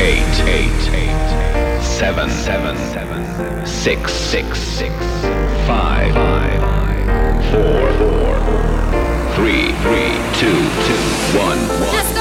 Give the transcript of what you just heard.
eight, eight, eight, seven, seven, seven, six, six, six, five, five, four, four, three, three, two, two, one, one.